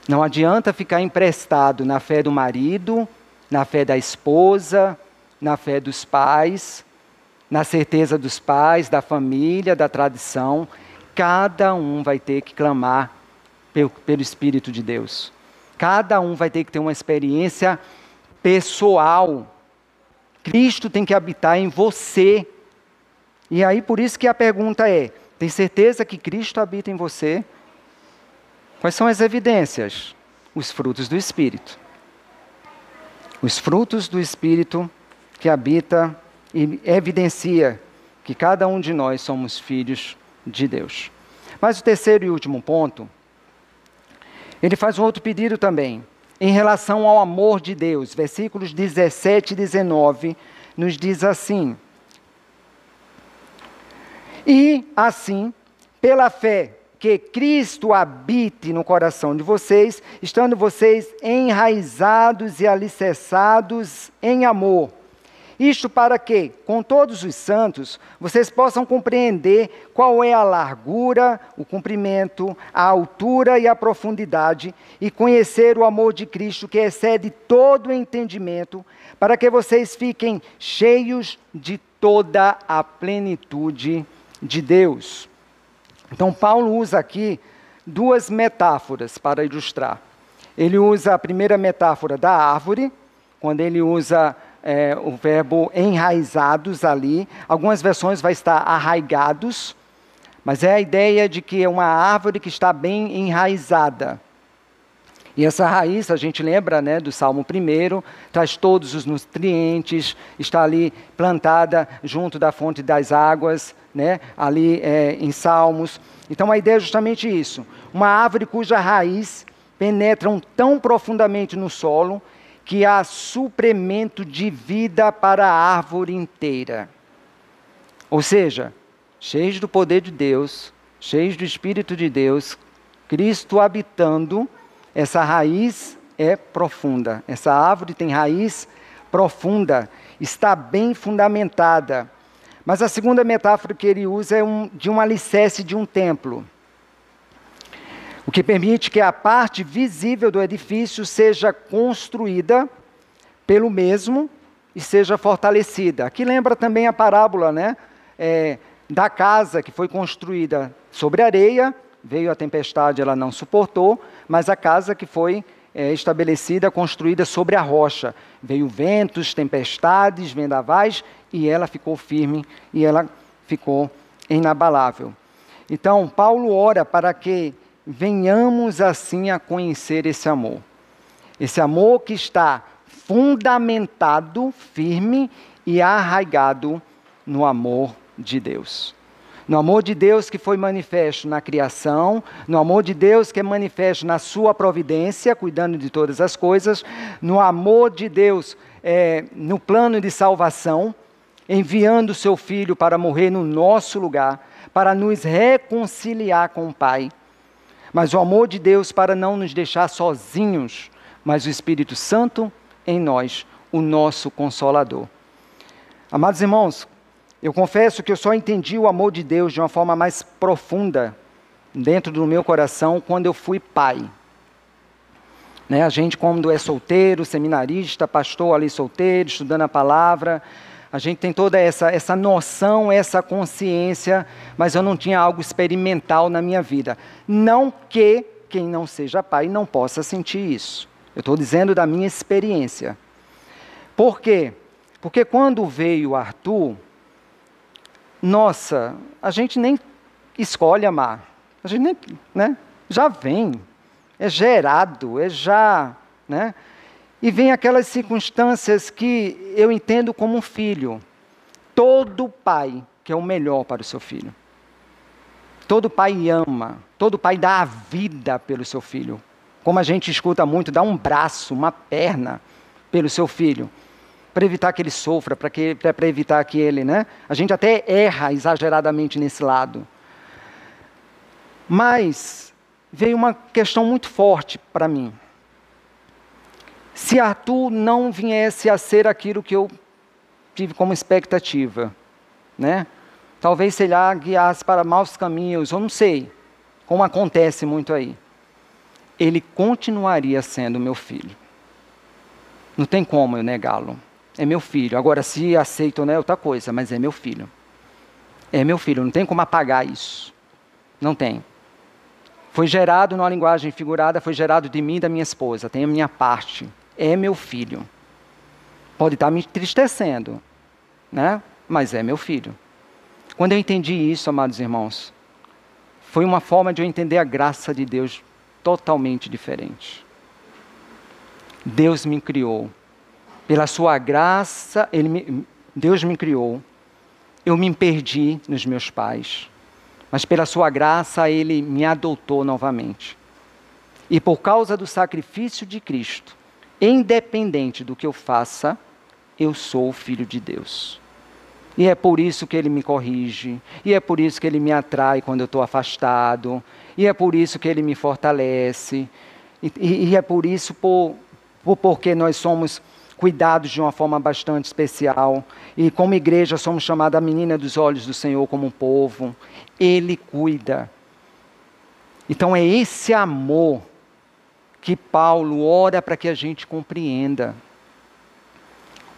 Não adianta ficar emprestado na fé do marido, na fé da esposa, na fé dos pais, na certeza dos pais, da família, da tradição. Cada um vai ter que clamar pelo, pelo Espírito de Deus. Cada um vai ter que ter uma experiência pessoal. Cristo tem que habitar em você. E aí por isso que a pergunta é: tem certeza que Cristo habita em você? Quais são as evidências? Os frutos do Espírito. Os frutos do Espírito que habita e evidencia que cada um de nós somos filhos de Deus. Mas o terceiro e último ponto, ele faz um outro pedido também em relação ao amor de Deus. Versículos 17 e 19 nos diz assim: E assim, pela fé que Cristo habite no coração de vocês, estando vocês enraizados e alicerçados em amor isto para que, com todos os santos, vocês possam compreender qual é a largura, o comprimento, a altura e a profundidade, e conhecer o amor de Cristo que excede todo o entendimento, para que vocês fiquem cheios de toda a plenitude de Deus. Então, Paulo usa aqui duas metáforas para ilustrar. Ele usa a primeira metáfora da árvore, quando ele usa é, o verbo enraizados ali. Algumas versões vai estar arraigados, mas é a ideia de que é uma árvore que está bem enraizada. E essa raiz, a gente lembra né, do Salmo 1, traz todos os nutrientes, está ali plantada junto da fonte das águas, né, ali é, em Salmos. Então a ideia é justamente isso: uma árvore cuja raiz penetram tão profundamente no solo que há suplemento de vida para a árvore inteira. Ou seja, cheios do poder de Deus, cheios do Espírito de Deus, Cristo habitando, essa raiz é profunda. Essa árvore tem raiz profunda, está bem fundamentada. Mas a segunda metáfora que ele usa é um, de um alicerce de um templo o que permite que a parte visível do edifício seja construída pelo mesmo e seja fortalecida. Aqui lembra também a parábola né, é, da casa que foi construída sobre areia, veio a tempestade, ela não suportou, mas a casa que foi é, estabelecida, construída sobre a rocha. Veio ventos, tempestades, vendavais, e ela ficou firme e ela ficou inabalável. Então, Paulo ora para que venhamos assim a conhecer esse amor. Esse amor que está fundamentado, firme e arraigado no amor de Deus. No amor de Deus que foi manifesto na criação, no amor de Deus que é manifesto na sua providência, cuidando de todas as coisas, no amor de Deus é, no plano de salvação, enviando o seu Filho para morrer no nosso lugar, para nos reconciliar com o Pai mas o amor de Deus para não nos deixar sozinhos, mas o Espírito Santo em nós, o nosso consolador. Amados irmãos, eu confesso que eu só entendi o amor de Deus de uma forma mais profunda dentro do meu coração quando eu fui pai. Né, a gente, quando é solteiro, seminarista, pastor ali solteiro, estudando a palavra, a gente tem toda essa, essa noção, essa consciência, mas eu não tinha algo experimental na minha vida. Não que quem não seja pai não possa sentir isso. Eu estou dizendo da minha experiência. Por quê? Porque quando veio Arthur, nossa, a gente nem escolhe amar. A gente nem, né? Já vem, é gerado, é já, né? E vem aquelas circunstâncias que eu entendo como um filho. Todo pai quer o melhor para o seu filho. Todo pai ama, todo pai dá a vida pelo seu filho. Como a gente escuta muito, dá um braço, uma perna pelo seu filho, para evitar que ele sofra, para evitar que ele, né? A gente até erra exageradamente nesse lado. Mas veio uma questão muito forte para mim se Arthur não viesse a ser aquilo que eu tive como expectativa, né? Talvez, sei lá, guiasse para maus caminhos, eu não sei, como acontece muito aí. Ele continuaria sendo meu filho. Não tem como eu negá-lo. É meu filho. Agora, se aceito não é outra coisa, mas é meu filho. É meu filho, não tem como apagar isso. Não tem. Foi gerado numa linguagem figurada, foi gerado de mim e da minha esposa, tem a minha parte é meu filho. Pode estar me entristecendo, né? mas é meu filho. Quando eu entendi isso, amados irmãos, foi uma forma de eu entender a graça de Deus totalmente diferente. Deus me criou. Pela sua graça, me, Deus me criou. Eu me perdi nos meus pais. Mas pela sua graça, ele me adotou novamente. E por causa do sacrifício de Cristo, independente do que eu faça, eu sou o filho de Deus. E é por isso que ele me corrige, e é por isso que ele me atrai quando eu estou afastado, e é por isso que ele me fortalece, e, e, e é por isso por, por, porque nós somos cuidados de uma forma bastante especial, e como igreja somos chamados a menina dos olhos do Senhor como um povo. Ele cuida. Então é esse amor que Paulo ora para que a gente compreenda.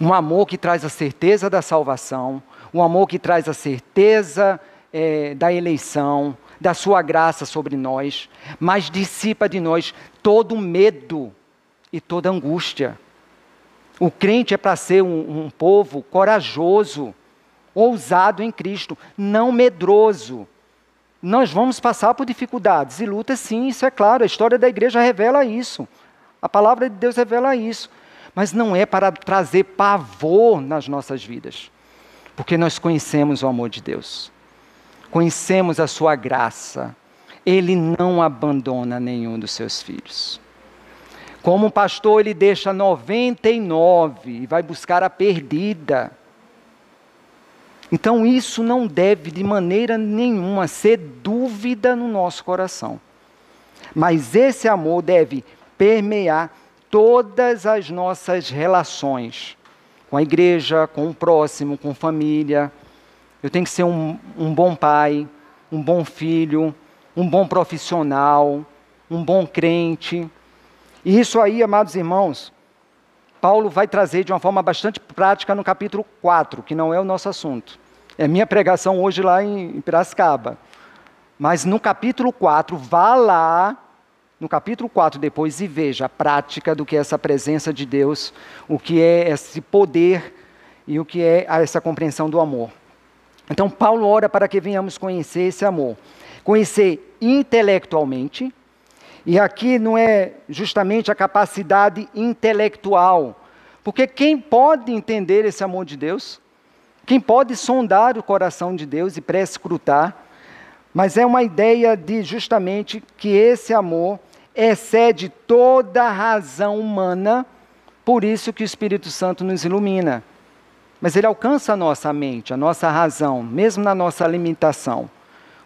Um amor que traz a certeza da salvação, um amor que traz a certeza é, da eleição, da sua graça sobre nós, mas dissipa de nós todo medo e toda angústia. O crente é para ser um, um povo corajoso, ousado em Cristo, não medroso nós vamos passar por dificuldades e lutas, sim, isso é claro. A história da igreja revela isso. A palavra de Deus revela isso. Mas não é para trazer pavor nas nossas vidas, porque nós conhecemos o amor de Deus, conhecemos a sua graça. Ele não abandona nenhum dos seus filhos. Como pastor, ele deixa 99 e vai buscar a perdida. Então, isso não deve de maneira nenhuma ser dúvida no nosso coração. Mas esse amor deve permear todas as nossas relações com a igreja, com o próximo, com família. Eu tenho que ser um, um bom pai, um bom filho, um bom profissional, um bom crente. E isso aí, amados irmãos, Paulo vai trazer de uma forma bastante prática no capítulo 4, que não é o nosso assunto. É minha pregação hoje lá em Piracicaba. Mas no capítulo 4, vá lá, no capítulo 4 depois, e veja a prática do que é essa presença de Deus, o que é esse poder e o que é essa compreensão do amor. Então, Paulo ora para que venhamos conhecer esse amor. Conhecer intelectualmente, e aqui não é justamente a capacidade intelectual, porque quem pode entender esse amor de Deus? Quem pode sondar o coração de Deus e prescrutar, mas é uma ideia de justamente que esse amor excede toda a razão humana, por isso que o Espírito Santo nos ilumina. Mas ele alcança a nossa mente, a nossa razão, mesmo na nossa limitação.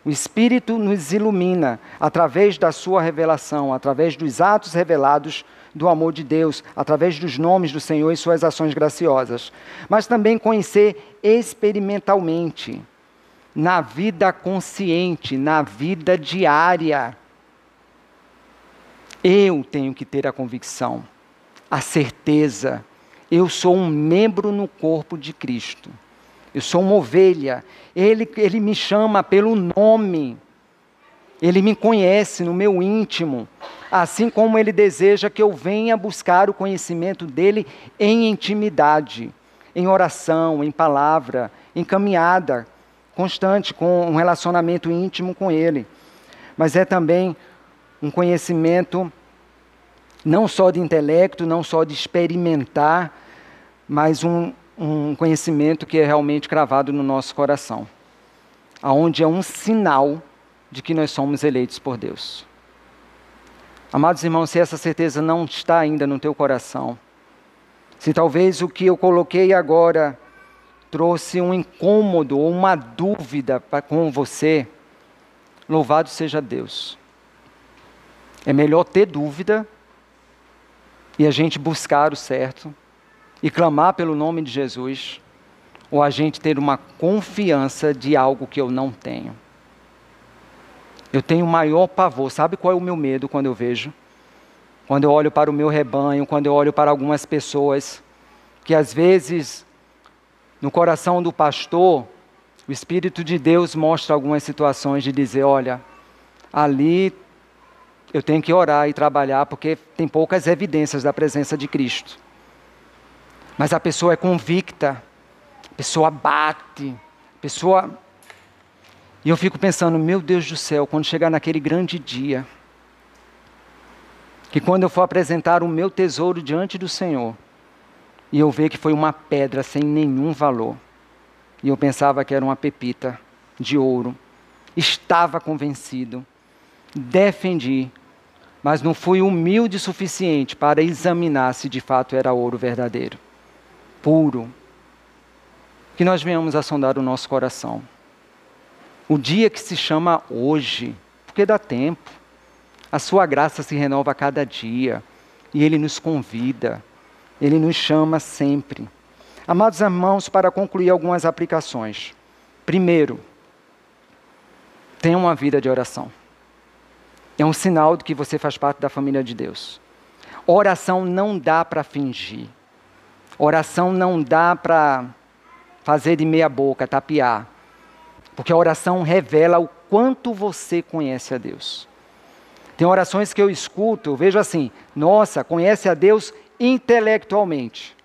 O Espírito nos ilumina através da sua revelação, através dos atos revelados do amor de Deus, através dos nomes do Senhor e suas ações graciosas, mas também conhecer experimentalmente, na vida consciente, na vida diária. Eu tenho que ter a convicção, a certeza, eu sou um membro no corpo de Cristo. Eu sou uma ovelha. Ele, ele me chama pelo nome. Ele me conhece no meu íntimo assim como ele deseja que eu venha buscar o conhecimento dele em intimidade, em oração, em palavra, em caminhada constante, com um relacionamento íntimo com ele. Mas é também um conhecimento não só de intelecto, não só de experimentar, mas um, um conhecimento que é realmente cravado no nosso coração, aonde é um sinal de que nós somos eleitos por Deus. Amados irmãos, se essa certeza não está ainda no teu coração, se talvez o que eu coloquei agora trouxe um incômodo ou uma dúvida para com você, louvado seja Deus. É melhor ter dúvida e a gente buscar o certo e clamar pelo nome de Jesus, ou a gente ter uma confiança de algo que eu não tenho. Eu tenho maior pavor. Sabe qual é o meu medo quando eu vejo? Quando eu olho para o meu rebanho, quando eu olho para algumas pessoas, que às vezes, no coração do pastor, o Espírito de Deus mostra algumas situações de dizer: olha, ali eu tenho que orar e trabalhar porque tem poucas evidências da presença de Cristo. Mas a pessoa é convicta, a pessoa bate, a pessoa e eu fico pensando, meu Deus do céu, quando chegar naquele grande dia, que quando eu for apresentar o meu tesouro diante do Senhor, e eu ver que foi uma pedra sem nenhum valor, e eu pensava que era uma pepita de ouro, estava convencido, defendi, mas não fui humilde o suficiente para examinar se de fato era ouro verdadeiro, puro. Que nós venhamos a sondar o nosso coração o dia que se chama hoje, porque dá tempo. A sua graça se renova a cada dia e ele nos convida, ele nos chama sempre. Amados irmãos, para concluir algumas aplicações. Primeiro, tenha uma vida de oração. É um sinal de que você faz parte da família de Deus. Oração não dá para fingir. Oração não dá para fazer de meia boca, tapear. Porque a oração revela o quanto você conhece a Deus. Tem orações que eu escuto, eu vejo assim: nossa, conhece a Deus intelectualmente.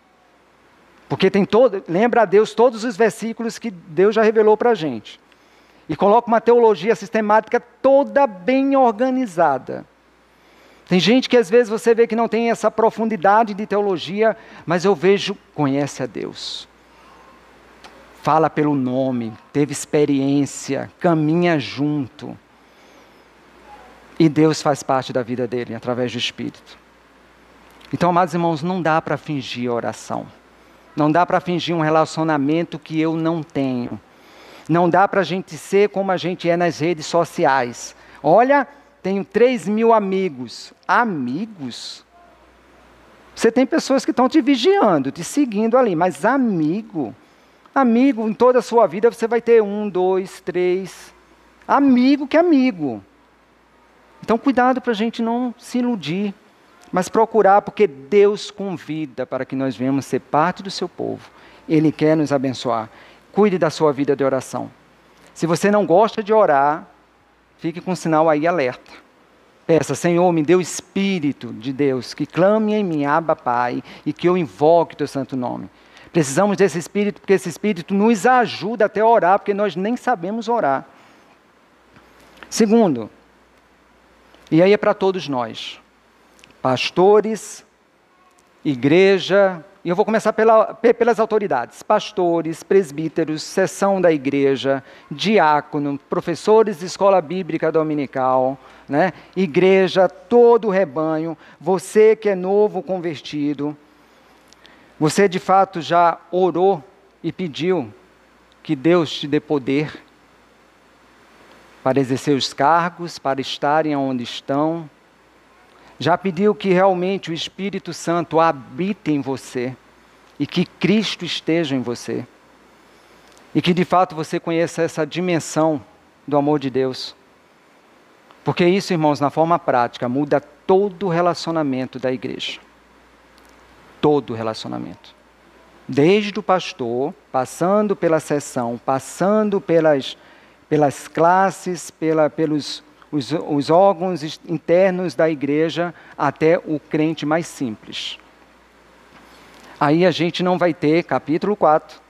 Porque tem todo, lembra a Deus todos os versículos que Deus já revelou para a gente. E coloca uma teologia sistemática toda bem organizada. Tem gente que às vezes você vê que não tem essa profundidade de teologia, mas eu vejo, conhece a Deus fala pelo nome, teve experiência, caminha junto. E Deus faz parte da vida dele através do Espírito. Então, amados irmãos, não dá para fingir oração. Não dá para fingir um relacionamento que eu não tenho. Não dá para a gente ser como a gente é nas redes sociais. Olha, tenho 3 mil amigos. Amigos? Você tem pessoas que estão te vigiando, te seguindo ali, mas amigo, amigo, em toda a sua vida você vai ter um, dois, três. Amigo que amigo. Então, cuidado para a gente não se iludir, mas procurar, porque Deus convida para que nós venhamos ser parte do seu povo. Ele quer nos abençoar. Cuide da sua vida de oração. Se você não gosta de orar, fique com o sinal aí alerta. Peça, Senhor, me dê o Espírito de Deus, que clame em mim, aba Pai, e que eu invoque o teu santo nome. Precisamos desse Espírito, porque esse Espírito nos ajuda até a orar, porque nós nem sabemos orar. Segundo, e aí é para todos nós, pastores, igreja, e eu vou começar pela, pelas autoridades: pastores, presbíteros, sessão da igreja, diácono, professores de escola bíblica dominical, né? igreja, todo o rebanho, você que é novo convertido, você de fato já orou e pediu que Deus te dê poder para exercer os cargos, para estarem onde estão. Já pediu que realmente o Espírito Santo habite em você e que Cristo esteja em você. E que de fato você conheça essa dimensão do amor de Deus. Porque isso, irmãos, na forma prática, muda todo o relacionamento da igreja. Todo o relacionamento. Desde o pastor, passando pela sessão, passando pelas, pelas classes, pela, pelos os, os órgãos internos da igreja, até o crente mais simples. Aí a gente não vai ter, capítulo 4,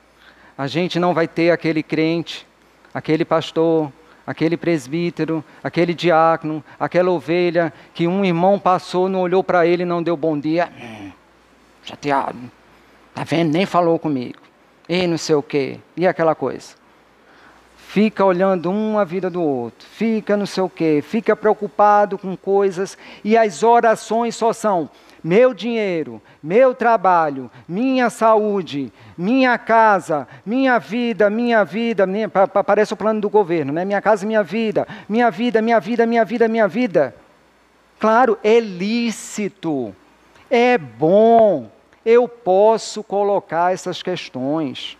a gente não vai ter aquele crente, aquele pastor, aquele presbítero, aquele diácono, aquela ovelha que um irmão passou, não olhou para ele e não deu bom dia. Hum, chateado. Tá vendo? Nem falou comigo. E não sei o quê. E aquela coisa. Fica olhando um a vida do outro. Fica não sei o quê. Fica preocupado com coisas. E as orações só são meu dinheiro, meu trabalho, minha saúde, minha casa, minha vida, minha vida, minha, parece o plano do governo, né? Minha casa, minha vida, minha vida, minha vida, minha vida, minha vida. Claro, é lícito, é bom, eu posso colocar essas questões.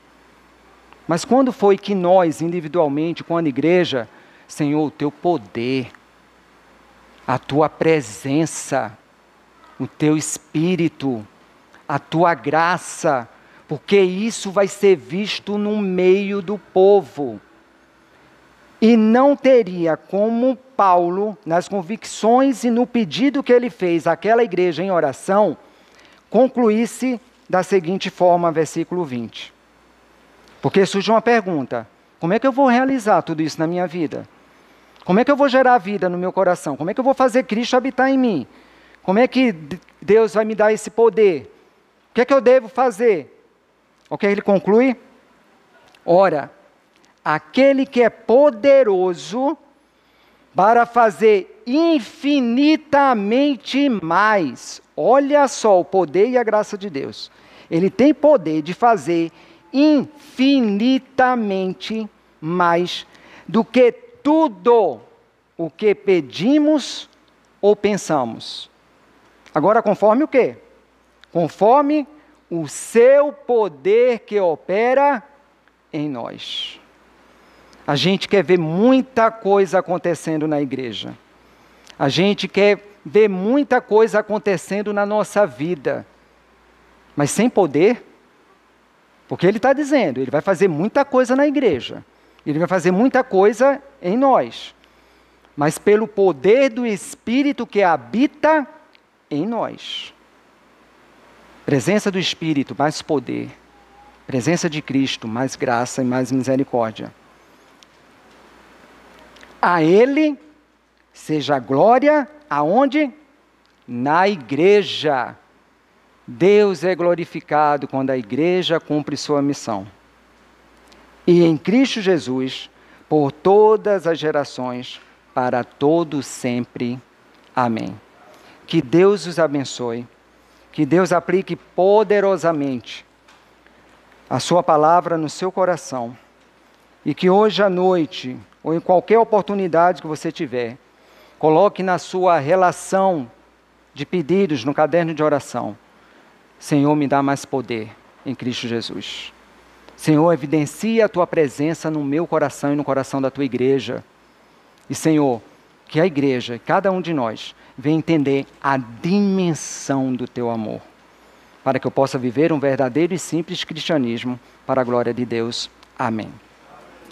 Mas quando foi que nós, individualmente, quando a igreja, Senhor, o teu poder, a tua presença, o teu espírito, a tua graça, porque isso vai ser visto no meio do povo. E não teria como Paulo, nas convicções e no pedido que ele fez àquela igreja em oração, concluísse da seguinte forma, versículo 20. Porque surge uma pergunta: como é que eu vou realizar tudo isso na minha vida? Como é que eu vou gerar vida no meu coração? Como é que eu vou fazer Cristo habitar em mim? Como é que Deus vai me dar esse poder? O que é que eu devo fazer? O que ele conclui? Ora, aquele que é poderoso para fazer infinitamente mais. Olha só o poder e a graça de Deus. Ele tem poder de fazer infinitamente mais do que tudo o que pedimos ou pensamos. Agora, conforme o quê? Conforme o seu poder que opera em nós. A gente quer ver muita coisa acontecendo na igreja. A gente quer ver muita coisa acontecendo na nossa vida. Mas sem poder, porque ele está dizendo, ele vai fazer muita coisa na igreja. Ele vai fazer muita coisa em nós. Mas pelo poder do Espírito que habita em nós. Presença do Espírito, mais poder. Presença de Cristo, mais graça e mais misericórdia. A Ele seja glória aonde? Na igreja. Deus é glorificado quando a igreja cumpre sua missão. E em Cristo Jesus, por todas as gerações, para todo sempre. Amém. Que Deus os abençoe. Que Deus aplique poderosamente a Sua palavra no seu coração. E que hoje à noite, ou em qualquer oportunidade que você tiver, coloque na sua relação de pedidos no caderno de oração: Senhor, me dá mais poder em Cristo Jesus. Senhor, evidencia a tua presença no meu coração e no coração da tua igreja. E, Senhor, que a igreja, cada um de nós, venha entender a dimensão do teu amor, para que eu possa viver um verdadeiro e simples cristianismo para a glória de Deus. Amém.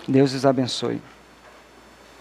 Deus os abençoe.